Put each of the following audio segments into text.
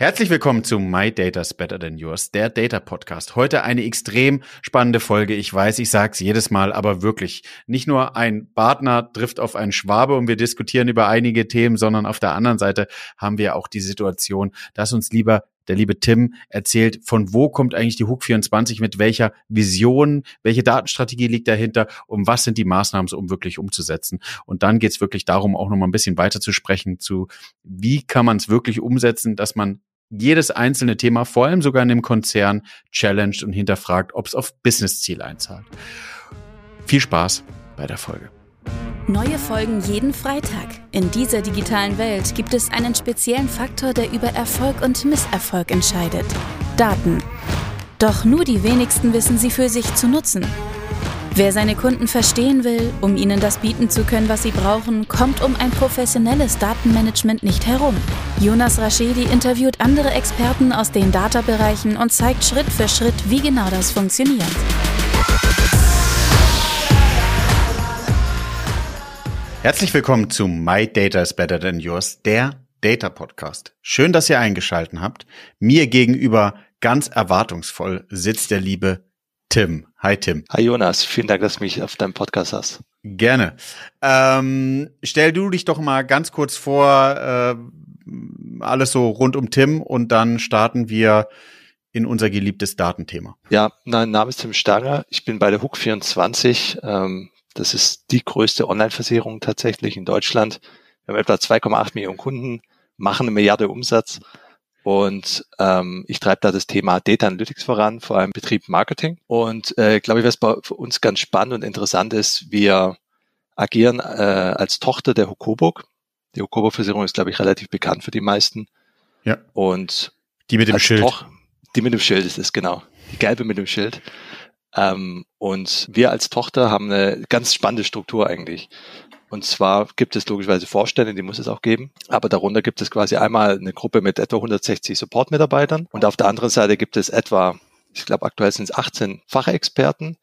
Herzlich willkommen zu My Data's Better Than Yours, der Data Podcast. Heute eine extrem spannende Folge. Ich weiß, ich sage es jedes Mal, aber wirklich. Nicht nur ein Partner trifft auf einen Schwabe und wir diskutieren über einige Themen, sondern auf der anderen Seite haben wir auch die Situation, dass uns lieber der liebe Tim erzählt, von wo kommt eigentlich die Hook 24, mit welcher Vision, welche Datenstrategie liegt dahinter und was sind die Maßnahmen, um wirklich umzusetzen. Und dann geht es wirklich darum, auch nochmal ein bisschen weiter zu sprechen zu, wie kann man es wirklich umsetzen, dass man jedes einzelne Thema, vor allem sogar in dem Konzern, challenged und hinterfragt, ob es auf Business-Ziel einzahlt. Viel Spaß bei der Folge. Neue Folgen jeden Freitag. In dieser digitalen Welt gibt es einen speziellen Faktor, der über Erfolg und Misserfolg entscheidet. Daten. Doch nur die wenigsten wissen sie für sich zu nutzen. Wer seine Kunden verstehen will, um ihnen das bieten zu können, was sie brauchen, kommt um ein professionelles Datenmanagement nicht herum. Jonas Raschedi interviewt andere Experten aus den Data-Bereichen und zeigt Schritt für Schritt, wie genau das funktioniert. Herzlich willkommen zu My Data is Better Than Yours, der Data Podcast. Schön, dass ihr eingeschalten habt. Mir gegenüber ganz erwartungsvoll sitzt der liebe Tim. Hi Tim. Hi Jonas, vielen Dank, dass du mich auf deinem Podcast hast. Gerne. Ähm, stell du dich doch mal ganz kurz vor, äh, alles so rund um Tim und dann starten wir in unser geliebtes Datenthema. Ja, mein Name ist Tim Stanger. Ich bin bei der Hook24. Ähm, das ist die größte Online-Versicherung tatsächlich in Deutschland. Wir haben etwa 2,8 Millionen Kunden, machen eine Milliarde Umsatz und ähm, ich treibe da das Thema Data Analytics voran, vor allem Betrieb Marketing. Und äh, glaube ich, was bei uns ganz spannend und interessant ist, wir agieren äh, als Tochter der Hokoburg. Die Hokoburg-Versicherung ist, glaube ich, relativ bekannt für die meisten. Ja. Und die mit dem Schild. Toch die mit dem Schild ist es, genau. Die gelbe mit dem Schild. Ähm, und wir als Tochter haben eine ganz spannende Struktur eigentlich. Und zwar gibt es logischerweise Vorstände, die muss es auch geben. Aber darunter gibt es quasi einmal eine Gruppe mit etwa 160 Support-Mitarbeitern. Und auf der anderen Seite gibt es etwa, ich glaube aktuell sind es 18 Fachexperten,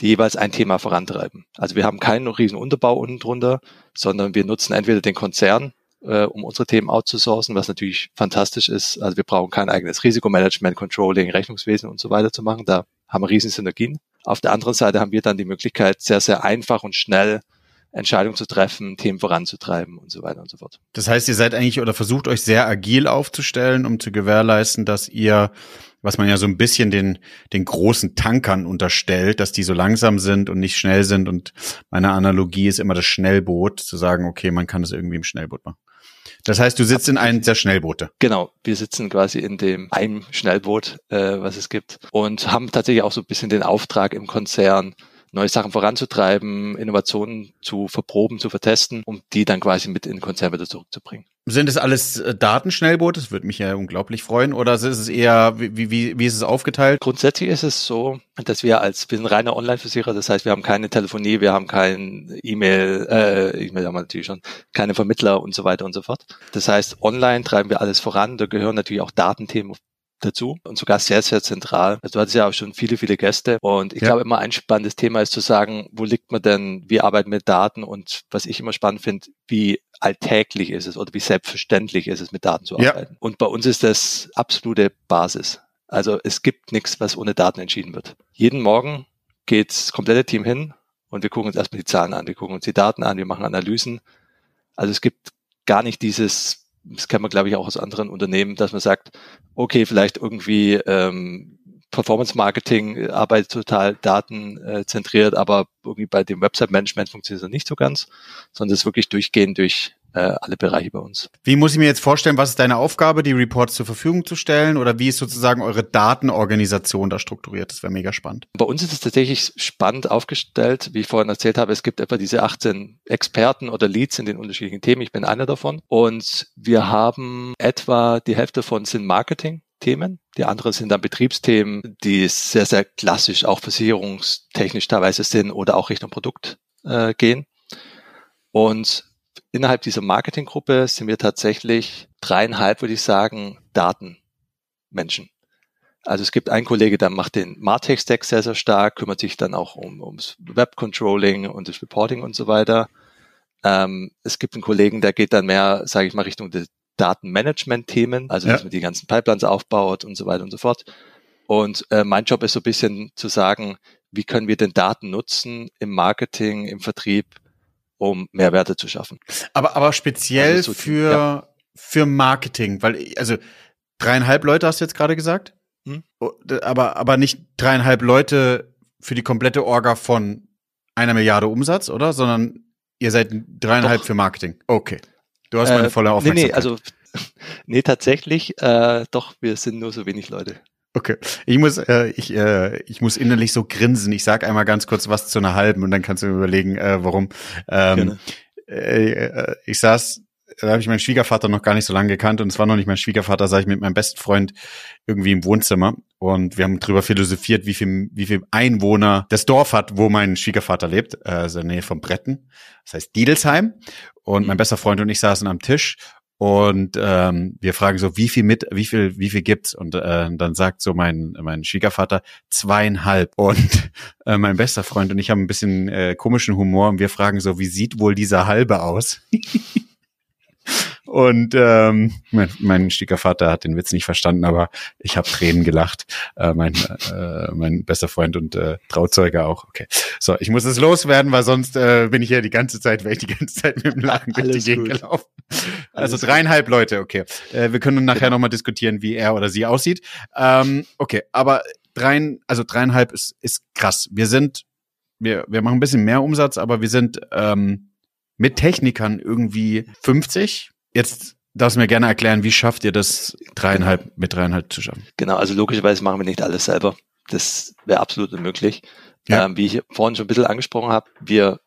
die jeweils ein Thema vorantreiben. Also wir haben keinen riesen Unterbau unten drunter, sondern wir nutzen entweder den Konzern, äh, um unsere Themen outzusourcen, was natürlich fantastisch ist. Also wir brauchen kein eigenes Risikomanagement, Controlling, Rechnungswesen und so weiter zu machen. Da haben wir riesen Synergien. Auf der anderen Seite haben wir dann die Möglichkeit, sehr, sehr einfach und schnell Entscheidungen zu treffen, Themen voranzutreiben und so weiter und so fort. Das heißt, ihr seid eigentlich oder versucht euch sehr agil aufzustellen, um zu gewährleisten, dass ihr, was man ja so ein bisschen den, den großen Tankern unterstellt, dass die so langsam sind und nicht schnell sind. Und meine Analogie ist immer das Schnellboot, zu sagen, okay, man kann das irgendwie im Schnellboot machen. Das heißt, du sitzt in einem der Schnellboote. Genau, wir sitzen quasi in dem einem Schnellboot, äh, was es gibt und haben tatsächlich auch so ein bisschen den Auftrag im Konzern, neue Sachen voranzutreiben, Innovationen zu verproben, zu vertesten, um die dann quasi mit in den Konzern wieder zurückzubringen. Sind es alles äh, Datenschnellboote? Das würde mich ja unglaublich freuen. Oder ist es eher, wie, wie, wie ist es aufgeteilt? Grundsätzlich ist es so, dass wir als, wir sind reiner Online-Versicherer, das heißt, wir haben keine Telefonie, wir haben kein E-Mail, äh, E-Mail haben wir natürlich schon, keine Vermittler und so weiter und so fort. Das heißt, online treiben wir alles voran. Da gehören natürlich auch Datenthemen dazu und sogar sehr, sehr zentral. Also du hattest ja auch schon viele, viele Gäste und ich ja. glaube immer ein spannendes Thema ist zu sagen, wo liegt man denn, wie arbeiten mit Daten und was ich immer spannend finde, wie alltäglich ist es oder wie selbstverständlich ist es, mit Daten zu arbeiten. Ja. Und bei uns ist das absolute Basis. Also es gibt nichts, was ohne Daten entschieden wird. Jeden Morgen geht das komplette Team hin und wir gucken uns erstmal die Zahlen an, wir gucken uns die Daten an, wir machen Analysen. Also es gibt gar nicht dieses das kennt man, glaube ich, auch aus anderen Unternehmen, dass man sagt, okay, vielleicht irgendwie ähm, Performance Marketing arbeitet total datenzentriert, aber irgendwie bei dem Website Management funktioniert es nicht so ganz, sondern es ist wirklich durchgehend durch äh, alle Bereiche bei uns. Wie muss ich mir jetzt vorstellen, was ist deine Aufgabe, die Reports zur Verfügung zu stellen oder wie ist sozusagen eure Datenorganisation da strukturiert? Das wäre mega spannend. Bei uns ist es tatsächlich spannend aufgestellt, wie ich vorhin erzählt habe, es gibt etwa diese 18 Experten oder Leads in den unterschiedlichen Themen. Ich bin einer davon und wir haben etwa die Hälfte von sind Marketing. Themen. Die anderen sind dann Betriebsthemen, die sehr, sehr klassisch auch versicherungstechnisch teilweise sind oder auch Richtung Produkt äh, gehen. Und innerhalb dieser Marketinggruppe sind wir tatsächlich dreieinhalb, würde ich sagen, Datenmenschen. Also es gibt einen Kollege, der macht den Martech-Stack sehr, sehr stark, kümmert sich dann auch um, ums Web-Controlling und das Reporting und so weiter. Ähm, es gibt einen Kollegen, der geht dann mehr, sage ich mal, Richtung de, Datenmanagement-Themen, also ja. dass man die ganzen Pipelines aufbaut und so weiter und so fort. Und äh, mein Job ist so ein bisschen zu sagen, wie können wir denn Daten nutzen im Marketing, im Vertrieb, um Mehrwerte zu schaffen. Aber, aber speziell also so für, ja. für Marketing, weil, also dreieinhalb Leute hast du jetzt gerade gesagt? Hm? Oh, aber, aber nicht dreieinhalb Leute für die komplette Orga von einer Milliarde Umsatz, oder? Sondern ihr seid dreieinhalb doch. für Marketing. Okay. Du hast meine äh, volle Aufmerksamkeit. Nee, nee, also, nee, tatsächlich, äh, doch, wir sind nur so wenig Leute. Okay, ich muss, äh, ich, äh, ich muss innerlich so grinsen. Ich sag einmal ganz kurz was zu einer halben und dann kannst du überlegen, äh, warum. Ähm, äh, äh, ich saß, da habe ich meinen Schwiegervater noch gar nicht so lange gekannt und es war noch nicht mein Schwiegervater, saß ich mit meinem besten Freund irgendwie im Wohnzimmer und wir haben drüber philosophiert, wie viel, wie viel Einwohner das Dorf hat, wo mein Schwiegervater lebt, äh, also in der Nähe von Bretten. Das heißt Diedelsheim. Und mhm. mein bester Freund und ich saßen am Tisch und ähm, wir fragen so, wie viel mit, wie viel, wie viel gibt's? Und äh, dann sagt so mein mein Schwiegervater zweieinhalb. Und äh, mein bester Freund und ich haben ein bisschen äh, komischen Humor und wir fragen so, wie sieht wohl dieser halbe aus? Und ähm, mein, mein Stiegervater hat den Witz nicht verstanden, aber ich habe Tränen gelacht. Äh, mein, äh, mein bester Freund und äh, Trauzeuge auch. Okay. So, ich muss es loswerden, weil sonst äh, bin ich ja die ganze Zeit, wäre ich die ganze Zeit mit dem Lachen durch die Gegend gelaufen. Also dreieinhalb Leute, okay. Äh, wir können nachher genau. nochmal diskutieren, wie er oder sie aussieht. Ähm, okay, aber dreien, also dreieinhalb ist, ist krass. Wir sind, wir, wir machen ein bisschen mehr Umsatz, aber wir sind ähm, mit Technikern irgendwie 50, Jetzt darfst du mir gerne erklären, wie schafft ihr das dreieinhalb mit dreieinhalb zu schaffen? Genau, also logischerweise machen wir nicht alles selber. Das wäre absolut unmöglich. Ja. Ähm, wie ich vorhin schon ein bisschen angesprochen habe, wir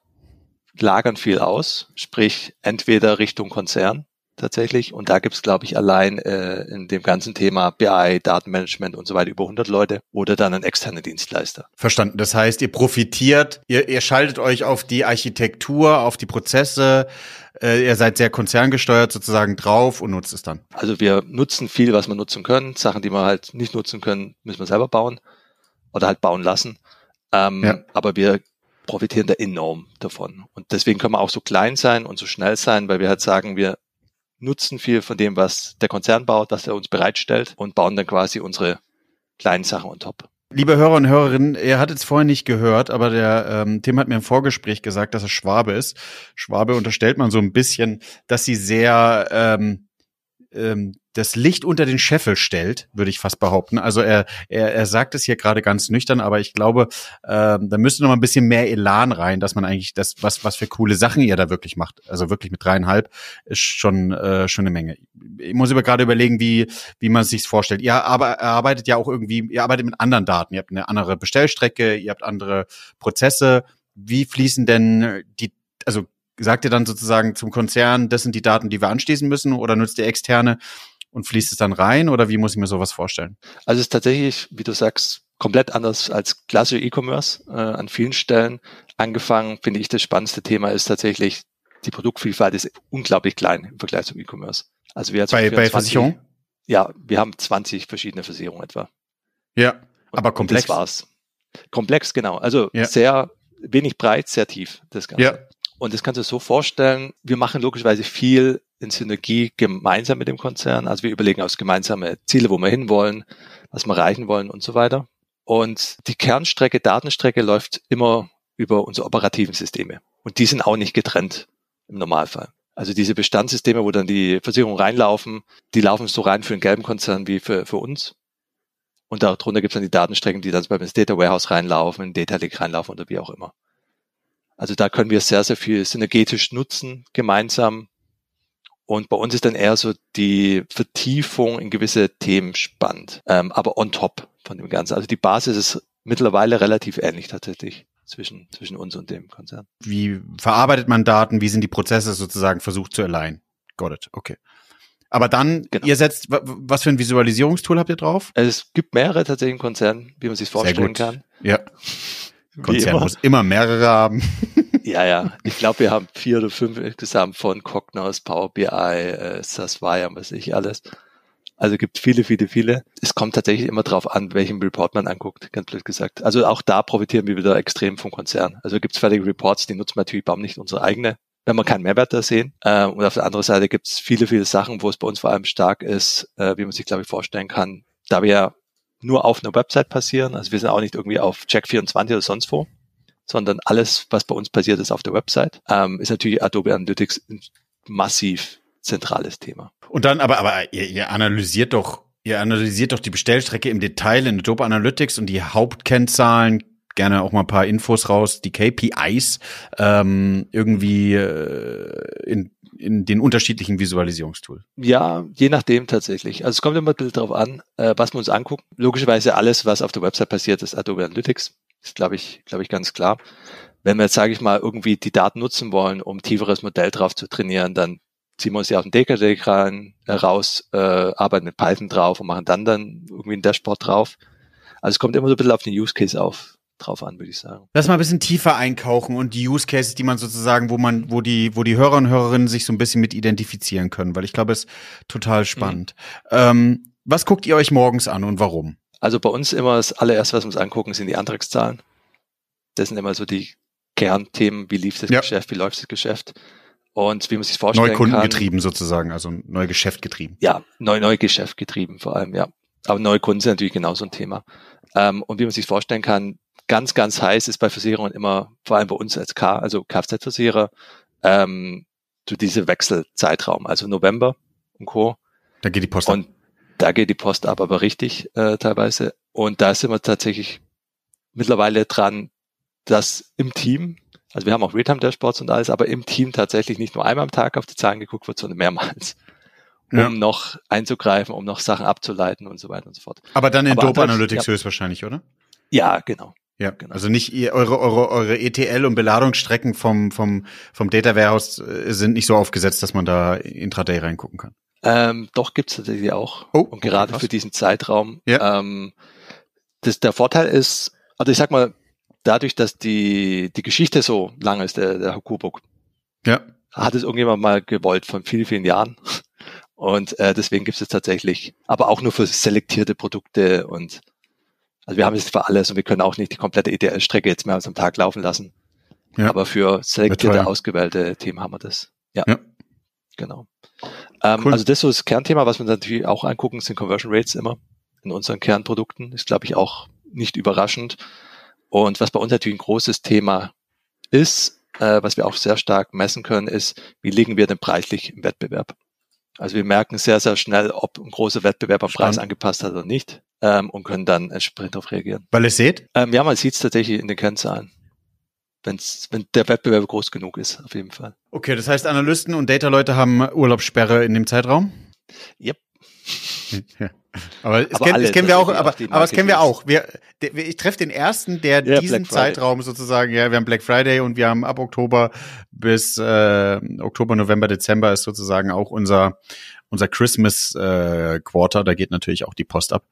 lagern viel aus, sprich entweder Richtung Konzern tatsächlich. Und da gibt's glaube ich, allein äh, in dem ganzen Thema BI, Datenmanagement und so weiter über 100 Leute oder dann einen externen Dienstleister. Verstanden. Das heißt, ihr profitiert, ihr, ihr schaltet euch auf die Architektur, auf die Prozesse, äh, ihr seid sehr konzerngesteuert sozusagen drauf und nutzt es dann. Also wir nutzen viel, was wir nutzen können. Sachen, die wir halt nicht nutzen können, müssen wir selber bauen oder halt bauen lassen. Ähm, ja. Aber wir profitieren da enorm davon. Und deswegen können wir auch so klein sein und so schnell sein, weil wir halt sagen, wir nutzen viel von dem, was der Konzern baut, was er uns bereitstellt und bauen dann quasi unsere kleinen Sachen on top. Liebe Hörer und Hörerinnen, ihr hattet es vorher nicht gehört, aber der ähm, Tim hat mir im Vorgespräch gesagt, dass er Schwabe ist. Schwabe unterstellt man so ein bisschen, dass sie sehr ähm, ähm, das Licht unter den Scheffel stellt, würde ich fast behaupten. Also er, er, er sagt es hier gerade ganz nüchtern, aber ich glaube, äh, da müsste noch mal ein bisschen mehr Elan rein, dass man eigentlich das, was, was für coole Sachen ihr da wirklich macht. Also wirklich mit dreieinhalb ist schon, äh, schon eine Menge. Ich muss über gerade überlegen, wie, wie man sich vorstellt. Ihr aber, arbeitet ja auch irgendwie, ihr arbeitet mit anderen Daten. Ihr habt eine andere Bestellstrecke, ihr habt andere Prozesse. Wie fließen denn die, also sagt ihr dann sozusagen zum Konzern, das sind die Daten, die wir anschließen müssen, oder nutzt ihr externe? und fließt es dann rein oder wie muss ich mir sowas vorstellen? Also es ist tatsächlich, wie du sagst, komplett anders als klassische E-Commerce äh, an vielen Stellen. Angefangen finde ich das spannendste Thema ist tatsächlich die Produktvielfalt ist unglaublich klein im Vergleich zum E-Commerce. Also wir bei, bei Versicherung? Ja, wir haben 20 verschiedene Versicherungen etwa. Ja, und, aber komplex. das war's. Komplex, genau. Also ja. sehr wenig breit, sehr tief, das Ganze. Ja. Und das kannst du so vorstellen, wir machen logischerweise viel in Synergie gemeinsam mit dem Konzern. Also wir überlegen aus gemeinsame Ziele, wo wir hinwollen, was wir erreichen wollen und so weiter. Und die Kernstrecke, Datenstrecke läuft immer über unsere operativen Systeme. Und die sind auch nicht getrennt im Normalfall. Also diese Bestandssysteme, wo dann die Versicherungen reinlaufen, die laufen so rein für den gelben Konzern wie für, für uns. Und darunter gibt es dann die Datenstrecken, die dann beim Data Warehouse reinlaufen, in Data Lake reinlaufen oder wie auch immer. Also da können wir sehr, sehr viel synergetisch nutzen, gemeinsam. Und bei uns ist dann eher so die Vertiefung in gewisse Themen spannend, ähm, aber on top von dem Ganzen. Also die Basis ist mittlerweile relativ ähnlich tatsächlich zwischen, zwischen uns und dem Konzern. Wie verarbeitet man Daten? Wie sind die Prozesse sozusagen versucht zu alignen? Got it, okay. Aber dann, genau. ihr setzt, was für ein Visualisierungstool habt ihr drauf? Es gibt mehrere tatsächlich im Konzern, wie man sich vorstellen kann. Ja. Konzern immer. muss immer mehrere haben. ja, ja. Ich glaube, wir haben vier oder fünf insgesamt von Cognos, Power BI, äh, Sasvaya, was ich alles. Also gibt viele, viele, viele. Es kommt tatsächlich immer darauf an, welchen Report man anguckt, ganz blöd gesagt. Also auch da profitieren wir wieder extrem vom Konzern. Also gibt es fertige Reports, die nutzen wir natürlich, bauen nicht unsere eigene wenn wir keinen Mehrwert da sehen. Äh, und auf der anderen Seite gibt es viele, viele Sachen, wo es bei uns vor allem stark ist, äh, wie man sich, glaube ich, vorstellen kann, da wir ja nur auf einer Website passieren, also wir sind auch nicht irgendwie auf Check24 oder sonst wo, sondern alles, was bei uns passiert, ist auf der Website, ähm, ist natürlich Adobe Analytics ein massiv zentrales Thema. Und dann, aber, aber ihr, ihr analysiert doch, ihr analysiert doch die Bestellstrecke im Detail in Adobe Analytics und die Hauptkennzahlen, gerne auch mal ein paar Infos raus, die KPIs ähm, irgendwie äh, in, in den unterschiedlichen Visualisierungstools? Ja, je nachdem tatsächlich. Also es kommt immer ein bisschen darauf an, äh, was wir uns angucken. Logischerweise alles, was auf der Website passiert, ist Adobe Analytics. Ist, glaube ich, glaube ich, ganz klar. Wenn wir jetzt, sage ich mal, irgendwie die Daten nutzen wollen, um tieferes Modell drauf zu trainieren, dann ziehen wir uns ja auf den Data rein, äh, raus, äh, arbeiten mit Python drauf und machen dann dann irgendwie ein Dashboard drauf. Also es kommt immer so ein bisschen auf den Use Case auf, drauf an, würde ich sagen. Lass mal ein bisschen tiefer einkauchen und die Use Cases, die man sozusagen, wo man, wo die, wo die Hörer und Hörerinnen sich so ein bisschen mit identifizieren können, weil ich glaube, es ist total spannend. Mhm. Ähm, was guckt ihr euch morgens an und warum? Also bei uns immer das allererste, was wir uns angucken, sind die Antragszahlen. Das sind immer so die Kernthemen, wie lief das ja. Geschäft, wie läuft das Geschäft. Und wie man sich vorstellen Neukunden kann. getrieben sozusagen, also neu Geschäft getrieben. Ja, neu, neu Geschäft getrieben vor allem, ja. Aber neue Kunden sind natürlich genauso ein Thema. Ähm, und wie man sich vorstellen kann, ganz, ganz heiß ist bei Versicherungen immer, vor allem bei uns als K, also Kfz-Versicherer, ähm, so diese Wechselzeitraum, also November und Co. Da geht die Post und ab. Da geht die Post ab, aber richtig äh, teilweise. Und da sind wir tatsächlich mittlerweile dran, dass im Team, also wir haben auch Realtime-Dashboards und alles, aber im Team tatsächlich nicht nur einmal am Tag auf die Zahlen geguckt wird, sondern mehrmals um ja. noch einzugreifen, um noch Sachen abzuleiten und so weiter und so fort. Aber dann in Dope Analytics ja. höchstwahrscheinlich, oder? Ja, genau. Ja, genau. also nicht ihr, eure, eure, eure ETL und Beladungsstrecken vom, vom, vom Data Warehouse äh, sind nicht so aufgesetzt, dass man da intraday reingucken kann. Ähm, doch gibt's tatsächlich auch. Oh, und gerade okay, für diesen Zeitraum. Ja. Ähm, das, der Vorteil ist, also ich sag mal, dadurch, dass die, die Geschichte so lang ist, der, der Hakubuk, ja. hat es irgendjemand mal gewollt von vielen, vielen Jahren. Und äh, deswegen gibt es tatsächlich, aber auch nur für selektierte Produkte und also wir haben es für alles und wir können auch nicht die komplette ETL-Strecke jetzt mehr als am Tag laufen lassen. Ja. Aber für selektierte, ausgewählte Themen haben wir das. Ja. ja. Genau. Ähm, cool. Also das ist so das Kernthema, was wir natürlich auch angucken, sind Conversion Rates immer in unseren Kernprodukten. Ist, glaube ich, auch nicht überraschend. Und was bei uns natürlich ein großes Thema ist, äh, was wir auch sehr stark messen können, ist, wie liegen wir denn preislich im Wettbewerb? Also wir merken sehr, sehr schnell, ob ein großer Wettbewerb am Preis angepasst hat oder nicht ähm, und können dann entsprechend darauf reagieren. Weil ihr seht? Ähm, ja, man sieht es tatsächlich in den Kennzahlen. Wenn's, wenn der Wettbewerb groß genug ist, auf jeden Fall. Okay, das heißt, Analysten und Data-Leute haben Urlaubssperre in dem Zeitraum? Yep. Ja. Aber, es, aber kenn, es kennen wir auch, aber, aber es kennen wir auch. Wir, der, ich treffe den ersten, der ja, diesen Zeitraum sozusagen, ja, wir haben Black Friday und wir haben ab Oktober bis äh, Oktober, November, Dezember ist sozusagen auch unser unser Christmas äh, Quarter. Da geht natürlich auch die Post ab.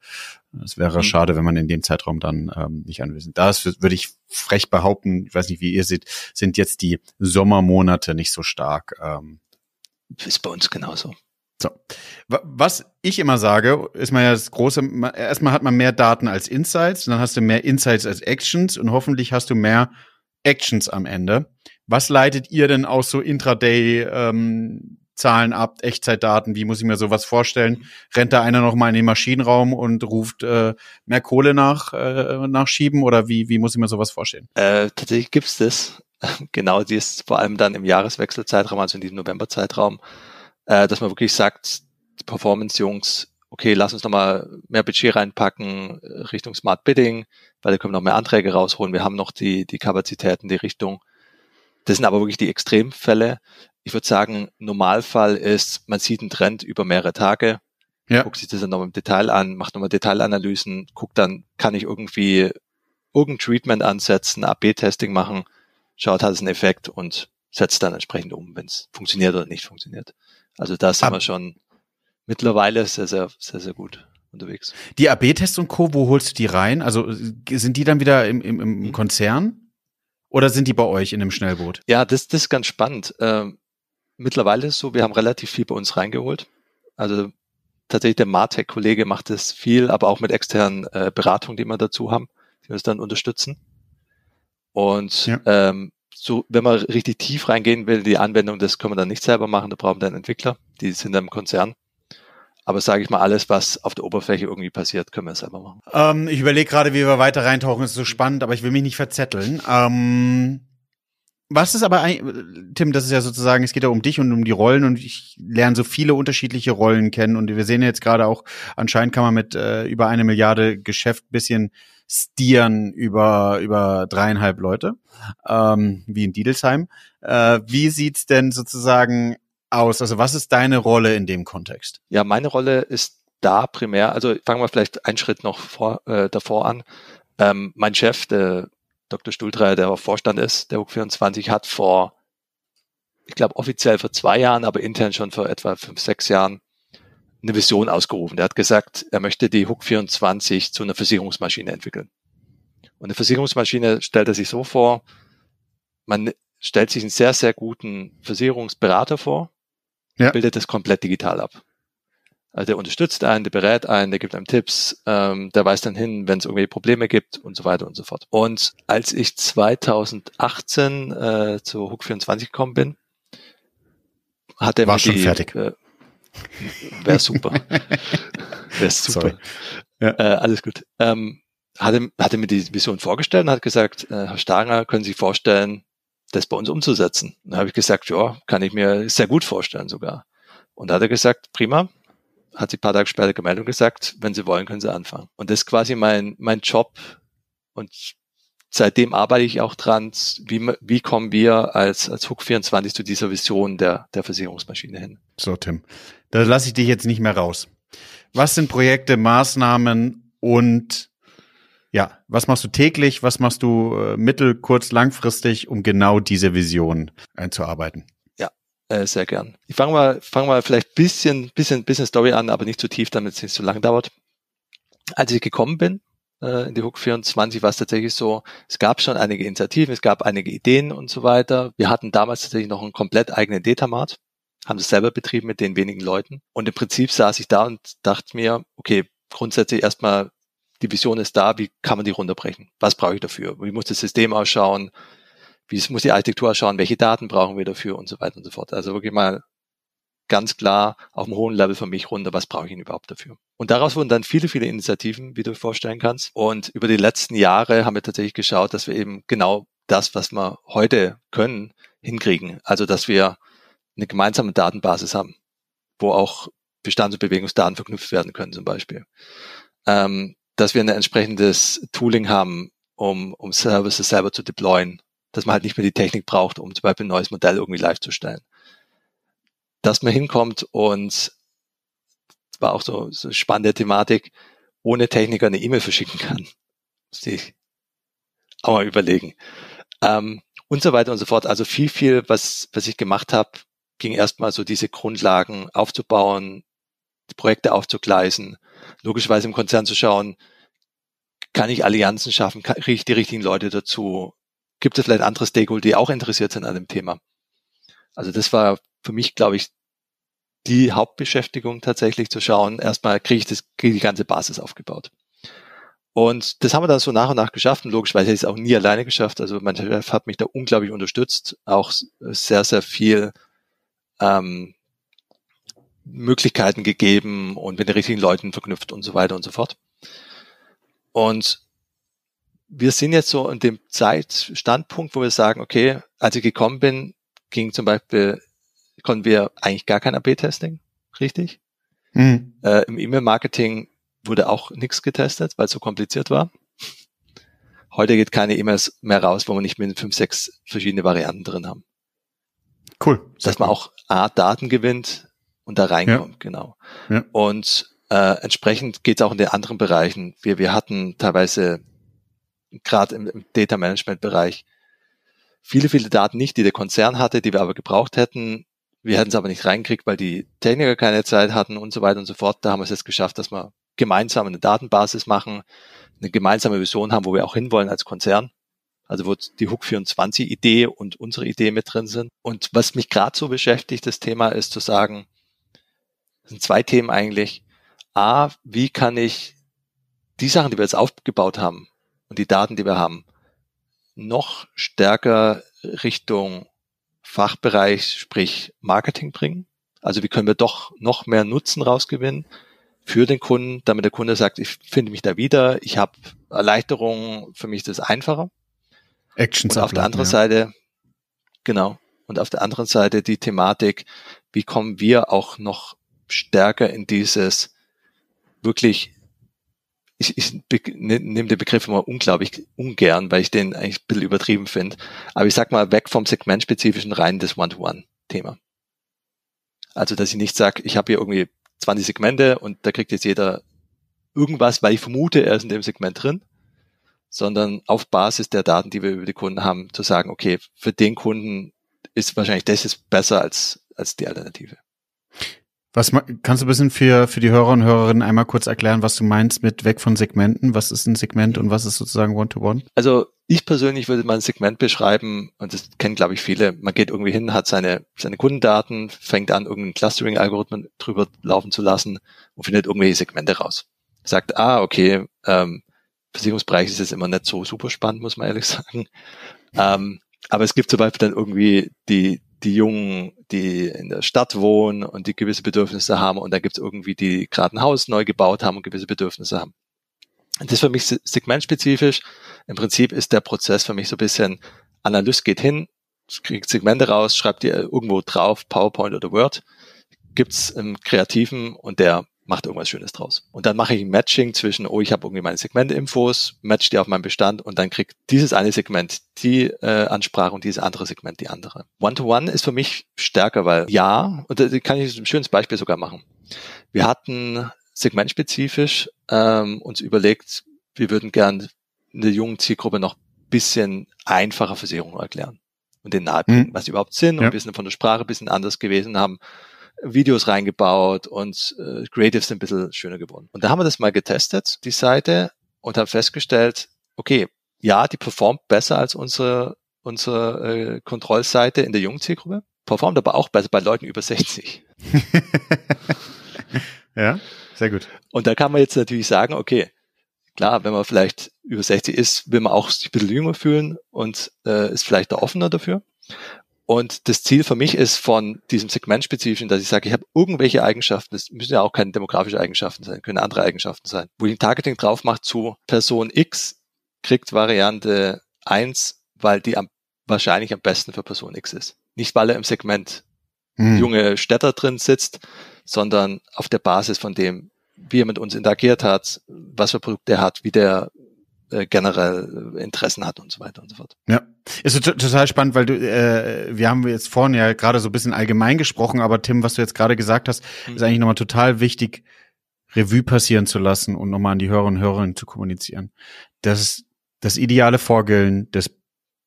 Es wäre mhm. schade, wenn man in dem Zeitraum dann ähm, nicht anwesend. Da würde ich frech behaupten, ich weiß nicht, wie ihr seht, sind jetzt die Sommermonate nicht so stark. Ähm, ist bei uns genauso. So. Was ich immer sage, ist man ja das große, erstmal hat man mehr Daten als Insights, dann hast du mehr Insights als Actions und hoffentlich hast du mehr Actions am Ende. Was leitet ihr denn aus so Intraday ähm, Zahlen ab, Echtzeitdaten, wie muss ich mir sowas vorstellen? Rennt da einer noch mal in den Maschinenraum und ruft äh, mehr Kohle nach, äh, nachschieben oder wie, wie muss ich mir sowas vorstellen? Äh, tatsächlich gibt's das. genau, die ist vor allem dann im Jahreswechselzeitraum, also in diesem Novemberzeitraum äh, dass man wirklich sagt, die Performance-Jungs, okay, lass uns nochmal mehr Budget reinpacken äh, Richtung Smart Bidding, weil da können wir noch mehr Anträge rausholen. Wir haben noch die, die Kapazitäten, die Richtung. Das sind aber wirklich die Extremfälle. Ich würde sagen, Normalfall ist, man sieht einen Trend über mehrere Tage, ja. guckt sich das dann nochmal im Detail an, macht nochmal Detailanalysen, guckt dann, kann ich irgendwie irgendein Treatment ansetzen, AB-Testing machen, schaut, hat es einen Effekt und setzt dann entsprechend um, wenn es funktioniert oder nicht funktioniert. Also da sind Ab wir schon mittlerweile sehr, sehr, sehr, sehr gut unterwegs. Die AB-Tests und Co., wo holst du die rein? Also sind die dann wieder im, im, im mhm. Konzern? Oder sind die bei euch in einem Schnellboot? Ja, das, das ist ganz spannend. Ähm, mittlerweile ist es so, wir haben relativ viel bei uns reingeholt. Also tatsächlich der Martech-Kollege macht das viel, aber auch mit externen äh, Beratungen, die wir dazu haben, die uns dann unterstützen. Und ja. ähm, so, wenn man richtig tief reingehen will, die Anwendung, das können wir dann nicht selber machen, da brauchen wir dann Entwickler, die sind dann im Konzern. Aber sage ich mal, alles, was auf der Oberfläche irgendwie passiert, können wir selber machen. Ähm, ich überlege gerade, wie wir weiter reintauchen. Das ist so spannend, aber ich will mich nicht verzetteln. Ähm, was ist aber, Tim, das ist ja sozusagen, es geht ja um dich und um die Rollen und ich lerne so viele unterschiedliche Rollen kennen und wir sehen jetzt gerade auch, anscheinend kann man mit äh, über eine Milliarde Geschäft bisschen stieren über, über dreieinhalb Leute, ähm, wie in Diedelsheim. Äh, wie sieht's denn sozusagen aus? Also was ist deine Rolle in dem Kontext? Ja, meine Rolle ist da primär, also fangen wir vielleicht einen Schritt noch vor, äh, davor an. Ähm, mein Chef, der Dr. Stuhltreier, der auch Vorstand ist, der HUK24, hat vor, ich glaube offiziell vor zwei Jahren, aber intern schon vor etwa fünf, sechs Jahren eine Vision ausgerufen. Der hat gesagt, er möchte die HUK24 zu einer Versicherungsmaschine entwickeln. Und eine Versicherungsmaschine stellt er sich so vor, man stellt sich einen sehr, sehr guten Versicherungsberater vor, ja. bildet das komplett digital ab. Also der unterstützt einen, der berät einen, der gibt einem Tipps, ähm, der weist dann hin, wenn es irgendwie Probleme gibt und so weiter und so fort. Und als ich 2018 äh, zu Hook24 gekommen bin, hat er War schon die, fertig. Äh, Wäre super. Wäre super. Ja. Äh, alles gut. Ähm, hat, er, hat er mir die Vision vorgestellt und hat gesagt, äh, Herr Stanger, können Sie sich vorstellen, das bei uns umzusetzen? Und dann habe ich gesagt, ja, kann ich mir sehr gut vorstellen sogar. Und da hat er gesagt, prima, hat sie ein paar Tage später gemeldet und gesagt, wenn Sie wollen, können Sie anfangen. Und das ist quasi mein, mein Job. Und seitdem arbeite ich auch dran, wie, wie kommen wir als, als Hook24 zu dieser Vision der, der Versicherungsmaschine hin. So, Tim, da lasse ich dich jetzt nicht mehr raus. Was sind Projekte, Maßnahmen und ja, was machst du täglich, was machst du äh, mittel-, kurz-, langfristig, um genau diese Vision einzuarbeiten? Äh, sehr gern. Ich fange mal, fang mal vielleicht bisschen, bisschen, bisschen Story an, aber nicht zu tief, damit es nicht so lange dauert. Als ich gekommen bin, äh, in die Hook 24 war es tatsächlich so, es gab schon einige Initiativen, es gab einige Ideen und so weiter. Wir hatten damals tatsächlich noch einen komplett eigenen Datamart, haben das selber betrieben mit den wenigen Leuten. Und im Prinzip saß ich da und dachte mir, okay, grundsätzlich erstmal, die Vision ist da, wie kann man die runterbrechen? Was brauche ich dafür? Wie muss das System ausschauen? Wie muss die Architektur ausschauen, welche Daten brauchen wir dafür und so weiter und so fort. Also wirklich mal ganz klar auf einem hohen Level für mich runter, was brauche ich denn überhaupt dafür. Und daraus wurden dann viele, viele Initiativen, wie du dir vorstellen kannst. Und über die letzten Jahre haben wir tatsächlich geschaut, dass wir eben genau das, was wir heute können, hinkriegen. Also dass wir eine gemeinsame Datenbasis haben, wo auch Bestands- und Bewegungsdaten verknüpft werden können zum Beispiel. Ähm, dass wir ein entsprechendes Tooling haben, um, um Services selber zu deployen dass man halt nicht mehr die Technik braucht, um zum Beispiel ein neues Modell irgendwie live zu stellen. Dass man hinkommt und war auch so, so eine spannende Thematik, ohne Techniker eine E-Mail verschicken kann. Muss ich auch mal überlegen. Ähm, und so weiter und so fort. Also viel, viel, was, was ich gemacht habe, ging erstmal so diese Grundlagen aufzubauen, die Projekte aufzugleisen, logischerweise im Konzern zu schauen, kann ich Allianzen schaffen, kriege ich die richtigen Leute dazu, gibt es vielleicht andere Stakeholder, die auch interessiert sind an dem Thema. Also das war für mich, glaube ich, die Hauptbeschäftigung tatsächlich zu schauen, erstmal kriege ich das, kriege die ganze Basis aufgebaut. Und das haben wir dann so nach und nach geschafft und logischerweise hätte ich es auch nie alleine geschafft. Also mein Chef hat mich da unglaublich unterstützt, auch sehr, sehr viel ähm, Möglichkeiten gegeben und mit den richtigen Leuten verknüpft und so weiter und so fort. Und wir sind jetzt so in dem Zeitstandpunkt, wo wir sagen, okay, als ich gekommen bin, ging zum Beispiel, konnten wir eigentlich gar kein AB-Testing, richtig? Mhm. Äh, Im E-Mail-Marketing wurde auch nichts getestet, weil es so kompliziert war. Heute geht keine E-Mails mehr raus, wo man nicht mit fünf, sechs verschiedene Varianten drin haben. Cool. Dass man auch A, Daten gewinnt und da reinkommt, ja. genau. Ja. Und äh, entsprechend geht es auch in den anderen Bereichen. Wir, wir hatten teilweise gerade im, im Data Management Bereich viele, viele Daten nicht, die der Konzern hatte, die wir aber gebraucht hätten. Wir hätten es aber nicht reingekriegt, weil die Techniker keine Zeit hatten und so weiter und so fort. Da haben wir es jetzt geschafft, dass wir gemeinsam eine Datenbasis machen, eine gemeinsame Vision haben, wo wir auch hinwollen als Konzern. Also wo die Hook 24 Idee und unsere Idee mit drin sind. Und was mich gerade so beschäftigt, das Thema ist zu sagen, sind zwei Themen eigentlich. A, wie kann ich die Sachen, die wir jetzt aufgebaut haben, und die Daten, die wir haben, noch stärker Richtung Fachbereich, sprich Marketing bringen. Also wie können wir doch noch mehr Nutzen rausgewinnen für den Kunden, damit der Kunde sagt, ich finde mich da wieder, ich habe Erleichterungen, für mich ist das einfacher. Actions Und auf der anderen ja. Seite, genau, und auf der anderen Seite die Thematik, wie kommen wir auch noch stärker in dieses wirklich ich, ich ne, nehme den Begriff immer unglaublich ungern, weil ich den eigentlich ein bisschen übertrieben finde. Aber ich sag mal, weg vom segmentspezifischen rein das One-to-One-Thema. Also, dass ich nicht sage, ich habe hier irgendwie 20 Segmente und da kriegt jetzt jeder irgendwas, weil ich vermute, er ist in dem Segment drin, sondern auf Basis der Daten, die wir über die Kunden haben, zu sagen, okay, für den Kunden ist wahrscheinlich das ist besser als, als die Alternative. Was kannst du ein bisschen für, für die Hörer und Hörerinnen einmal kurz erklären, was du meinst mit weg von Segmenten? Was ist ein Segment und was ist sozusagen One-to-One? -One? Also ich persönlich würde mal ein Segment beschreiben, und das kennen, glaube ich, viele. Man geht irgendwie hin, hat seine, seine Kundendaten, fängt an, irgendeinen Clustering-Algorithmen drüber laufen zu lassen und findet irgendwelche Segmente raus. Sagt, ah, okay, ähm, Versicherungsbereich ist jetzt immer nicht so super spannend, muss man ehrlich sagen. Ähm, aber es gibt zum Beispiel dann irgendwie die, die Jungen, die in der Stadt wohnen und die gewisse Bedürfnisse haben und dann gibt es irgendwie die gerade ein Haus neu gebaut haben und gewisse Bedürfnisse haben. Und das ist für mich segmentspezifisch. Im Prinzip ist der Prozess für mich so ein bisschen, Analyst geht hin, kriegt Segmente raus, schreibt die irgendwo drauf, PowerPoint oder Word, gibt's im Kreativen und der macht irgendwas Schönes draus. Und dann mache ich ein Matching zwischen, oh, ich habe irgendwie meine Segmentinfos, match die auf meinen Bestand und dann kriegt dieses eine Segment die äh, Ansprache und dieses andere Segment die andere. One-to-One -one ist für mich stärker, weil ja, und da kann ich ein schönes Beispiel sogar machen. Wir hatten segmentspezifisch ähm, uns überlegt, wir würden gern eine junge Zielgruppe noch bisschen einfacher Versicherungen erklären und den nahebringen, hm. was sie überhaupt sind ja. und ein bisschen von der Sprache ein bisschen anders gewesen haben Videos reingebaut und äh, Creatives sind ein bisschen schöner geworden. Und da haben wir das mal getestet, die Seite, und haben festgestellt, okay, ja, die performt besser als unsere, unsere äh, Kontrollseite in der jungen Zielgruppe, performt aber auch besser bei Leuten über 60. ja, sehr gut. Und da kann man jetzt natürlich sagen, okay, klar, wenn man vielleicht über 60 ist, will man auch sich ein bisschen jünger fühlen und äh, ist vielleicht da offener dafür. Und das Ziel für mich ist von diesem Segmentspezifischen, dass ich sage, ich habe irgendwelche Eigenschaften, das müssen ja auch keine demografische Eigenschaften sein, können andere Eigenschaften sein, wo ich ein Targeting drauf mache zu Person X, kriegt Variante 1, weil die am, wahrscheinlich am besten für Person X ist. Nicht, weil er im Segment hm. junge Städter drin sitzt, sondern auf der Basis von dem, wie er mit uns interagiert hat, was für Produkte er hat, wie der äh, generell Interessen hat und so weiter und so fort. Ja, ist total spannend, weil du, äh, wir haben jetzt vorhin ja gerade so ein bisschen allgemein gesprochen, aber Tim, was du jetzt gerade gesagt hast, mhm. ist eigentlich nochmal total wichtig, Revue passieren zu lassen und nochmal an die Hörer und Hörerinnen zu kommunizieren. Das ist das ideale Vorgehen, das,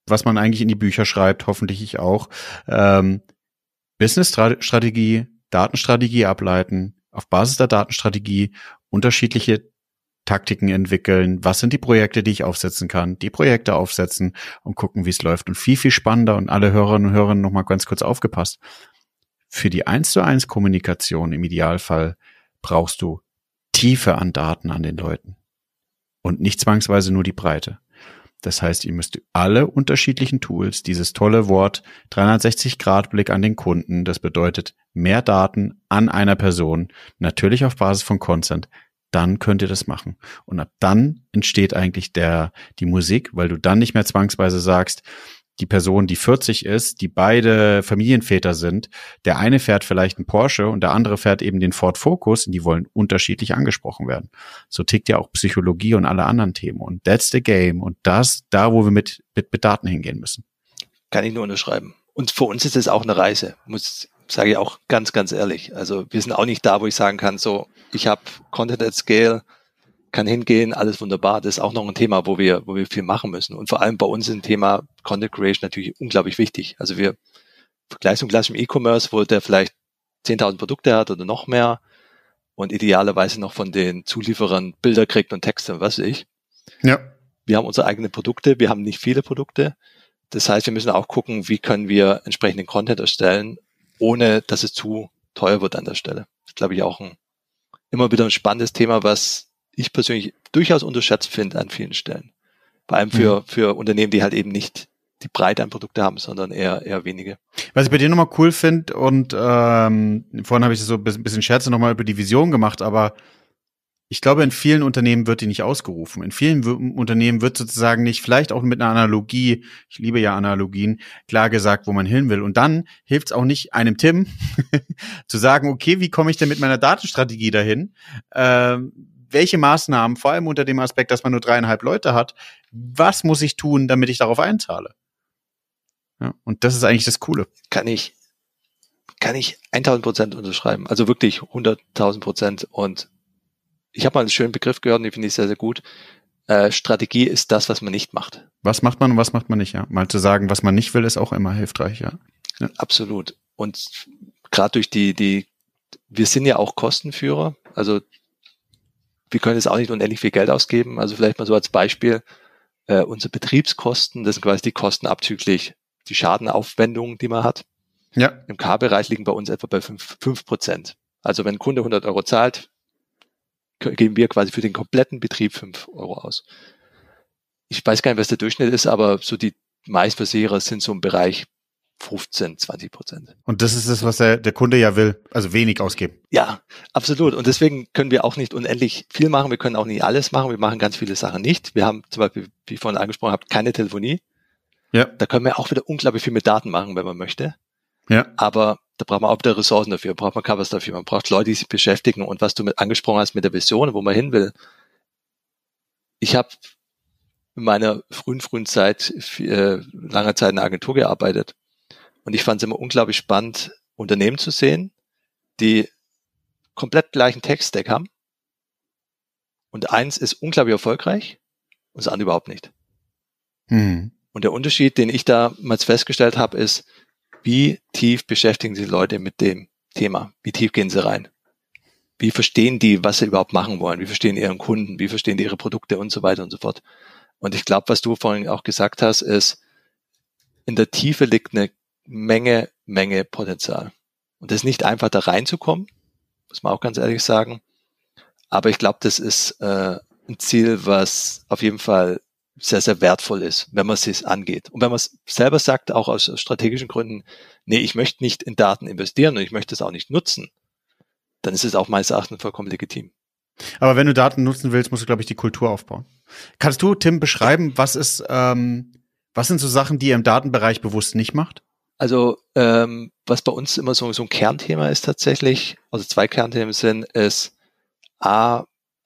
was man eigentlich in die Bücher schreibt, hoffentlich ich auch. Ähm, Business-Strategie, Datenstrategie ableiten, auf Basis der Datenstrategie unterschiedliche Taktiken entwickeln, was sind die Projekte, die ich aufsetzen kann, die Projekte aufsetzen und gucken, wie es läuft. Und viel, viel spannender und alle Hörerinnen und Hörer noch mal ganz kurz aufgepasst. Für die eins zu eins Kommunikation im Idealfall brauchst du Tiefe an Daten an den Leuten und nicht zwangsweise nur die Breite. Das heißt, ihr müsst alle unterschiedlichen Tools, dieses tolle Wort 360 Grad Blick an den Kunden, das bedeutet mehr Daten an einer Person, natürlich auf Basis von Consent, dann könnt ihr das machen. Und ab dann entsteht eigentlich der, die Musik, weil du dann nicht mehr zwangsweise sagst, die Person, die 40 ist, die beide Familienväter sind, der eine fährt vielleicht einen Porsche und der andere fährt eben den Ford Focus und die wollen unterschiedlich angesprochen werden. So tickt ja auch Psychologie und alle anderen Themen. Und that's the game. Und das, da, wo wir mit, mit, mit Daten hingehen müssen. Kann ich nur unterschreiben. Und für uns ist es auch eine Reise, muss sage ich auch ganz, ganz ehrlich. Also wir sind auch nicht da, wo ich sagen kann, so, ich habe Content at Scale, kann hingehen, alles wunderbar. Das ist auch noch ein Thema, wo wir, wo wir viel machen müssen. Und vor allem bei uns ist ein Thema Content Creation natürlich unglaublich wichtig. Also wir vergleichen zum klassischen E-Commerce, wo der vielleicht 10.000 Produkte hat oder noch mehr und idealerweise noch von den Zulieferern Bilder kriegt und Texte und was weiß ich. Ja. Wir haben unsere eigenen Produkte, wir haben nicht viele Produkte. Das heißt, wir müssen auch gucken, wie können wir entsprechenden Content erstellen, ohne dass es zu teuer wird an der Stelle. Das ist, glaube ich, auch ein, immer wieder ein spannendes Thema, was ich persönlich durchaus unterschätzt finde an vielen Stellen. Vor allem für, mhm. für Unternehmen, die halt eben nicht die Breite an Produkte haben, sondern eher, eher wenige. Was ich bei dir nochmal cool finde, und ähm, vorhin habe ich so ein bisschen Scherze nochmal über die Vision gemacht, aber ich glaube, in vielen Unternehmen wird die nicht ausgerufen. In vielen Unternehmen wird sozusagen nicht, vielleicht auch mit einer Analogie, ich liebe ja Analogien, klar gesagt, wo man hin will. Und dann hilft es auch nicht einem Tim zu sagen, okay, wie komme ich denn mit meiner Datenstrategie dahin? Ähm, welche Maßnahmen, vor allem unter dem Aspekt, dass man nur dreieinhalb Leute hat, was muss ich tun, damit ich darauf einzahle? Ja, und das ist eigentlich das Coole. Kann ich, kann ich 1000 Prozent unterschreiben. Also wirklich 100.000 Prozent und ich habe mal einen schönen Begriff gehört und den finde ich sehr, sehr gut. Äh, Strategie ist das, was man nicht macht. Was macht man und was macht man nicht, ja. Mal zu sagen, was man nicht will, ist auch immer hilfreich, ja. ja. Absolut. Und gerade durch die, die, wir sind ja auch Kostenführer, also wir können jetzt auch nicht unendlich viel Geld ausgeben. Also vielleicht mal so als Beispiel, äh, unsere Betriebskosten, das sind quasi die Kosten abzüglich die Schadenaufwendungen, die man hat. Ja. Im K-Bereich liegen bei uns etwa bei fünf Prozent. Also wenn ein Kunde 100 Euro zahlt, geben wir quasi für den kompletten Betrieb fünf Euro aus. Ich weiß gar nicht, was der Durchschnitt ist, aber so die Meistversicherer sind so im Bereich 15, 20 Prozent. Und das ist das, was der, der Kunde ja will, also wenig ausgeben. Ja, absolut. Und deswegen können wir auch nicht unendlich viel machen. Wir können auch nicht alles machen. Wir machen ganz viele Sachen nicht. Wir haben zum Beispiel, wie ich vorhin angesprochen habe, keine Telefonie. Ja. Da können wir auch wieder unglaublich viel mit Daten machen, wenn man möchte. Ja. Aber da braucht man auch wieder Ressourcen dafür, braucht man Covers dafür, man braucht Leute, die sich beschäftigen und was du mit angesprochen hast mit der Vision, wo man hin will. Ich habe in meiner frühen, frühen Zeit, äh, langer Zeit in einer Agentur gearbeitet und ich fand es immer unglaublich spannend, Unternehmen zu sehen, die komplett gleichen Tech-Stack haben und eins ist unglaublich erfolgreich und das andere überhaupt nicht. Mhm. Und der Unterschied, den ich damals festgestellt habe, ist, wie tief beschäftigen sich Leute mit dem Thema? Wie tief gehen sie rein? Wie verstehen die, was sie überhaupt machen wollen? Wie verstehen ihren Kunden? Wie verstehen die ihre Produkte und so weiter und so fort? Und ich glaube, was du vorhin auch gesagt hast, ist, in der Tiefe liegt eine Menge, Menge Potenzial. Und das ist nicht einfach da reinzukommen, muss man auch ganz ehrlich sagen. Aber ich glaube, das ist äh, ein Ziel, was auf jeden Fall sehr, sehr wertvoll ist, wenn man es angeht. Und wenn man es selber sagt, auch aus strategischen Gründen, nee, ich möchte nicht in Daten investieren und ich möchte es auch nicht nutzen, dann ist es auch meines Erachtens vollkommen legitim. Aber wenn du Daten nutzen willst, musst du, glaube ich, die Kultur aufbauen. Kannst du, Tim, beschreiben, was ist, ähm, was sind so Sachen, die ihr im Datenbereich bewusst nicht macht? Also ähm, was bei uns immer so, so ein Kernthema ist tatsächlich, also zwei Kernthemen sind, ist A,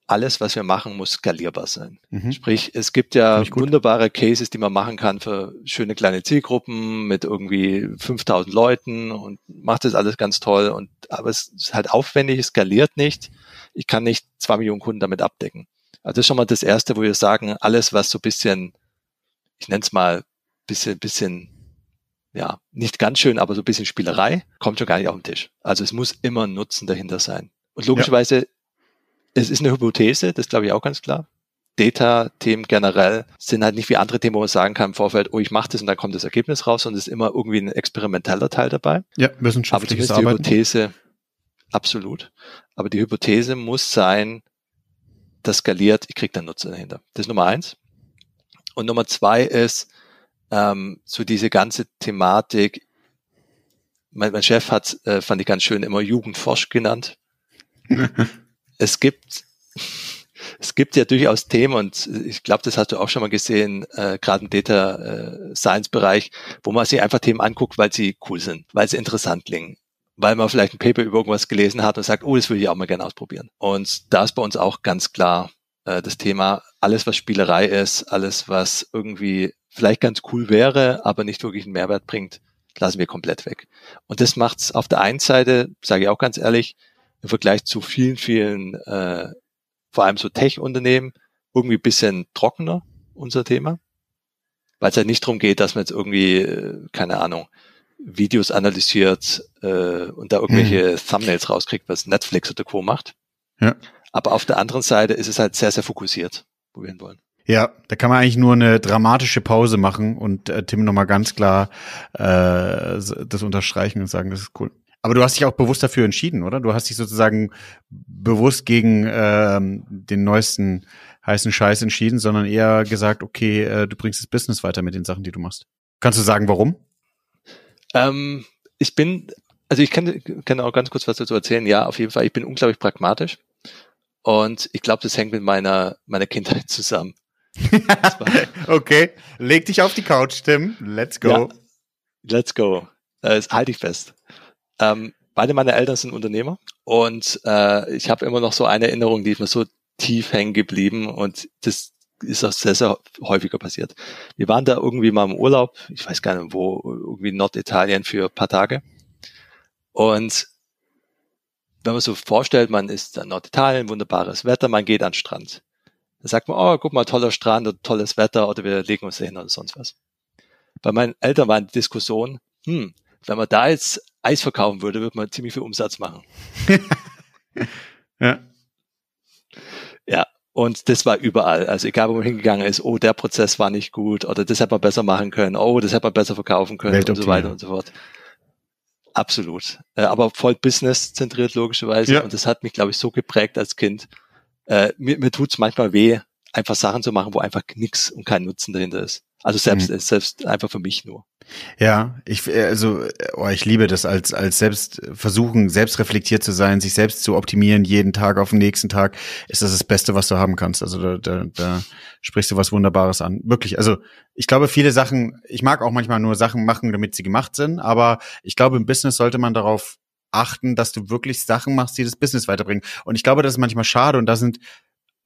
alles, was wir machen, muss skalierbar sein. Mhm. Sprich, es gibt ja wunderbare Cases, die man machen kann für schöne kleine Zielgruppen mit irgendwie 5000 Leuten und macht das alles ganz toll. Und, aber es ist halt aufwendig, es skaliert nicht. Ich kann nicht zwei Millionen Kunden damit abdecken. Also das ist schon mal das erste, wo wir sagen, alles, was so bisschen, ich nenne es mal, bisschen, bisschen, ja, nicht ganz schön, aber so ein bisschen Spielerei, kommt schon gar nicht auf den Tisch. Also es muss immer ein Nutzen dahinter sein. Und logischerweise ja es ist eine Hypothese, das glaube ich auch ganz klar. Data-Themen generell sind halt nicht wie andere Themen, wo man sagen kann im Vorfeld, oh, ich mache das und dann kommt das Ergebnis raus, sondern es ist immer irgendwie ein experimenteller Teil dabei. Ja, wissenschaftliches Aber die Hypothese, absolut. Aber die Hypothese muss sein, das skaliert, ich kriege dann Nutzen dahinter. Das ist Nummer eins. Und Nummer zwei ist ähm, so diese ganze Thematik. Mein, mein Chef hat, äh, fand ich ganz schön, immer Jugendforsch genannt. es gibt es gibt ja durchaus Themen und ich glaube, das hast du auch schon mal gesehen, äh, gerade im Data äh, Science Bereich, wo man sich einfach Themen anguckt, weil sie cool sind, weil sie interessant klingen, weil man vielleicht ein Paper über irgendwas gelesen hat und sagt, oh, das würde ich auch mal gerne ausprobieren. Und da ist bei uns auch ganz klar äh, das Thema, alles was Spielerei ist, alles was irgendwie vielleicht ganz cool wäre, aber nicht wirklich einen Mehrwert bringt, lassen wir komplett weg. Und das macht's auf der einen Seite, sage ich auch ganz ehrlich, im Vergleich zu vielen, vielen, äh, vor allem so Tech-Unternehmen, irgendwie bisschen trockener, unser Thema. Weil es halt nicht darum geht, dass man jetzt irgendwie, äh, keine Ahnung, Videos analysiert äh, und da irgendwelche hm. Thumbnails rauskriegt, was Netflix oder Co. macht. Ja. Aber auf der anderen Seite ist es halt sehr, sehr fokussiert, wo wir hin wollen. Ja, da kann man eigentlich nur eine dramatische Pause machen und äh, Tim nochmal ganz klar äh, das unterstreichen und sagen, das ist cool. Aber du hast dich auch bewusst dafür entschieden, oder? Du hast dich sozusagen bewusst gegen ähm, den neuesten heißen Scheiß entschieden, sondern eher gesagt, okay, äh, du bringst das Business weiter mit den Sachen, die du machst. Kannst du sagen, warum? Ähm, ich bin, also ich kann, kann auch ganz kurz was dazu erzählen. Ja, auf jeden Fall. Ich bin unglaublich pragmatisch. Und ich glaube, das hängt mit meiner, meiner Kindheit zusammen. okay, leg dich auf die Couch, Tim. Let's go. Ja, let's go. Das halte ich fest. Ähm, beide meine Eltern sind Unternehmer und äh, ich habe immer noch so eine Erinnerung, die ist mir so tief hängen geblieben und das ist auch sehr, sehr häufiger passiert. Wir waren da irgendwie mal im Urlaub, ich weiß gar nicht wo, irgendwie Norditalien für ein paar Tage. Und wenn man so vorstellt, man ist in Norditalien, wunderbares Wetter, man geht an den Strand. Da sagt man, oh, guck mal, toller Strand oder tolles Wetter oder wir legen uns hin oder sonst was. Bei meinen Eltern war eine Diskussion, hm, wenn man da jetzt Eis verkaufen würde, würde man ziemlich viel Umsatz machen. ja. Ja, und das war überall. Also egal, wo man hingegangen ist, oh, der Prozess war nicht gut oder das hätte man besser machen können, oh, das hätte man besser verkaufen können und so weiter und so fort. Absolut. Äh, aber voll business-zentriert logischerweise. Ja. Und das hat mich, glaube ich, so geprägt als Kind. Äh, mir mir tut es manchmal weh, einfach Sachen zu machen, wo einfach nichts und kein Nutzen dahinter ist. Also selbst, mhm. selbst einfach für mich nur. Ja, ich also oh, ich liebe das als als selbst versuchen, selbst reflektiert zu sein, sich selbst zu optimieren, jeden Tag auf den nächsten Tag, ist das das Beste, was du haben kannst. Also da, da, da sprichst du was Wunderbares an. Wirklich. Also ich glaube, viele Sachen. Ich mag auch manchmal nur Sachen machen, damit sie gemacht sind, aber ich glaube, im Business sollte man darauf achten, dass du wirklich Sachen machst, die das Business weiterbringen. Und ich glaube, das ist manchmal schade und da sind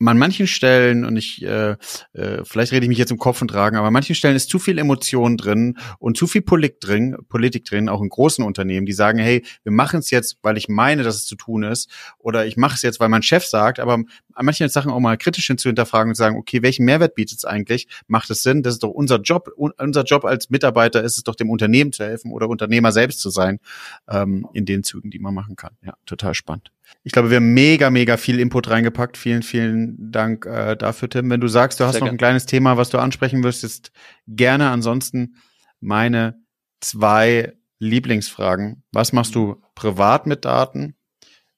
an manchen Stellen, und ich, äh, äh, vielleicht rede ich mich jetzt im Kopf und tragen, aber an manchen Stellen ist zu viel Emotion drin und zu viel Politik drin, Politik drin, auch in großen Unternehmen, die sagen, hey, wir machen es jetzt, weil ich meine, dass es zu tun ist, oder ich mache es jetzt, weil mein Chef sagt, aber an manchen Sachen auch mal kritisch hin zu hinterfragen und sagen, okay, welchen Mehrwert bietet es eigentlich? Macht es Sinn? Das ist doch unser Job. Unser Job als Mitarbeiter ist es doch, dem Unternehmen zu helfen oder Unternehmer selbst zu sein, ähm, in den Zügen, die man machen kann. Ja, total spannend. Ich glaube, wir haben mega, mega viel Input reingepackt. Vielen, vielen Dank äh, dafür, Tim. Wenn du sagst, du hast Sehr noch ein kleines Thema, was du ansprechen wirst, gerne. Ansonsten meine zwei Lieblingsfragen. Was machst du privat mit Daten?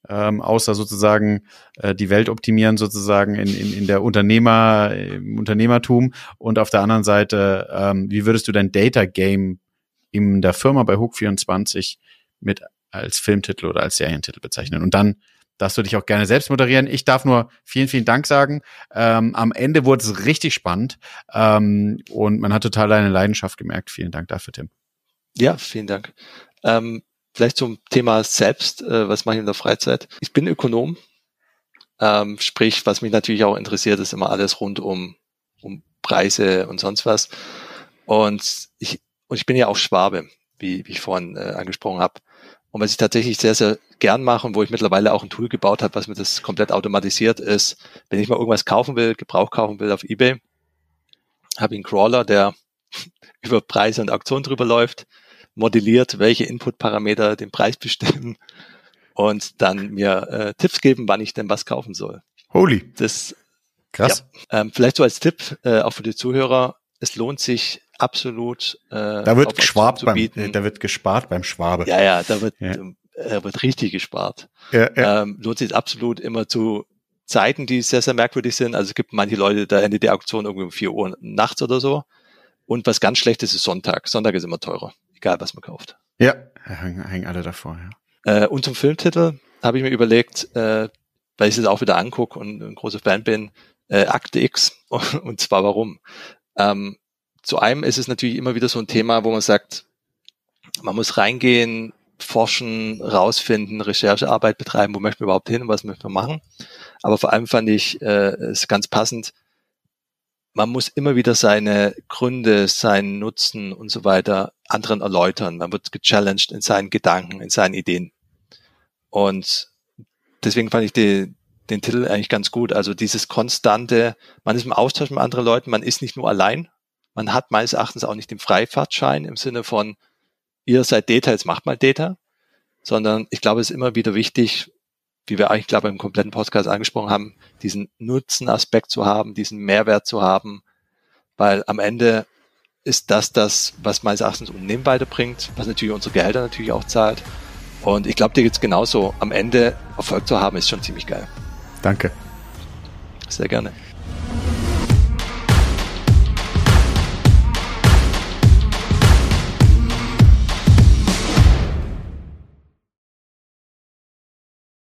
Ähm, außer sozusagen äh, die Welt optimieren sozusagen in, in, in der Unternehmer, im Unternehmertum und auf der anderen Seite, ähm, wie würdest du dein Data Game in der Firma bei Hook24 mit als Filmtitel oder als Serientitel bezeichnen. Und dann darfst du dich auch gerne selbst moderieren. Ich darf nur vielen, vielen Dank sagen. Ähm, am Ende wurde es richtig spannend ähm, und man hat total deine Leidenschaft gemerkt. Vielen Dank dafür, Tim. Ja, vielen Dank. Ähm, vielleicht zum Thema selbst, äh, was mache ich in der Freizeit? Ich bin Ökonom, ähm, sprich, was mich natürlich auch interessiert, ist immer alles rund um, um Preise und sonst was. Und ich, und ich bin ja auch Schwabe, wie, wie ich vorhin äh, angesprochen habe. Und was ich tatsächlich sehr, sehr gern mache und wo ich mittlerweile auch ein Tool gebaut habe, was mir das komplett automatisiert ist, wenn ich mal irgendwas kaufen will, Gebrauch kaufen will auf Ebay, habe ich einen Crawler, der über Preise und Auktionen drüber läuft, modelliert, welche Input-Parameter den Preis bestimmen und dann mir äh, Tipps geben, wann ich denn was kaufen soll. Holy. Das krass. Ja, ähm, vielleicht so als Tipp äh, auch für die Zuhörer: Es lohnt sich absolut. Äh, da wird gespart beim, äh, da wird gespart beim Schwabe. Ja, ja, da wird, ja. Äh, wird richtig gespart. Ja, ja. Ähm, lohnt sich absolut immer zu Zeiten, die sehr, sehr merkwürdig sind. Also es gibt manche Leute, da endet die Auktion irgendwie um vier Uhr nachts oder so. Und was ganz schlecht ist, ist Sonntag. Sonntag ist immer teurer, egal was man kauft. Ja, hängen, alle davor, ja. Äh, und zum Filmtitel habe ich mir überlegt, äh, weil ich es auch wieder angucke und ein großer Fan bin, äh, Akte X. Und zwar warum? Ähm, zu einem ist es natürlich immer wieder so ein Thema, wo man sagt, man muss reingehen, forschen, rausfinden, Recherchearbeit betreiben, wo möchten wir überhaupt hin, was möchten wir machen. Aber vor allem fand ich äh, es ganz passend, man muss immer wieder seine Gründe, seinen Nutzen und so weiter anderen erläutern. Man wird gechallenged in seinen Gedanken, in seinen Ideen. Und deswegen fand ich die, den Titel eigentlich ganz gut. Also dieses konstante, man ist im Austausch mit anderen Leuten, man ist nicht nur allein, man hat meines Erachtens auch nicht den Freifahrtschein im Sinne von, ihr seid Data, jetzt macht mal Data, sondern ich glaube, es ist immer wieder wichtig, wie wir eigentlich, glaube ich, im kompletten Podcast angesprochen haben, diesen Nutzenaspekt zu haben, diesen Mehrwert zu haben, weil am Ende ist das das, was meines Erachtens Unternehmen weiterbringt, was natürlich unsere Gehälter natürlich auch zahlt. Und ich glaube, dir geht's genauso. Am Ende Erfolg zu haben, ist schon ziemlich geil. Danke. Sehr gerne.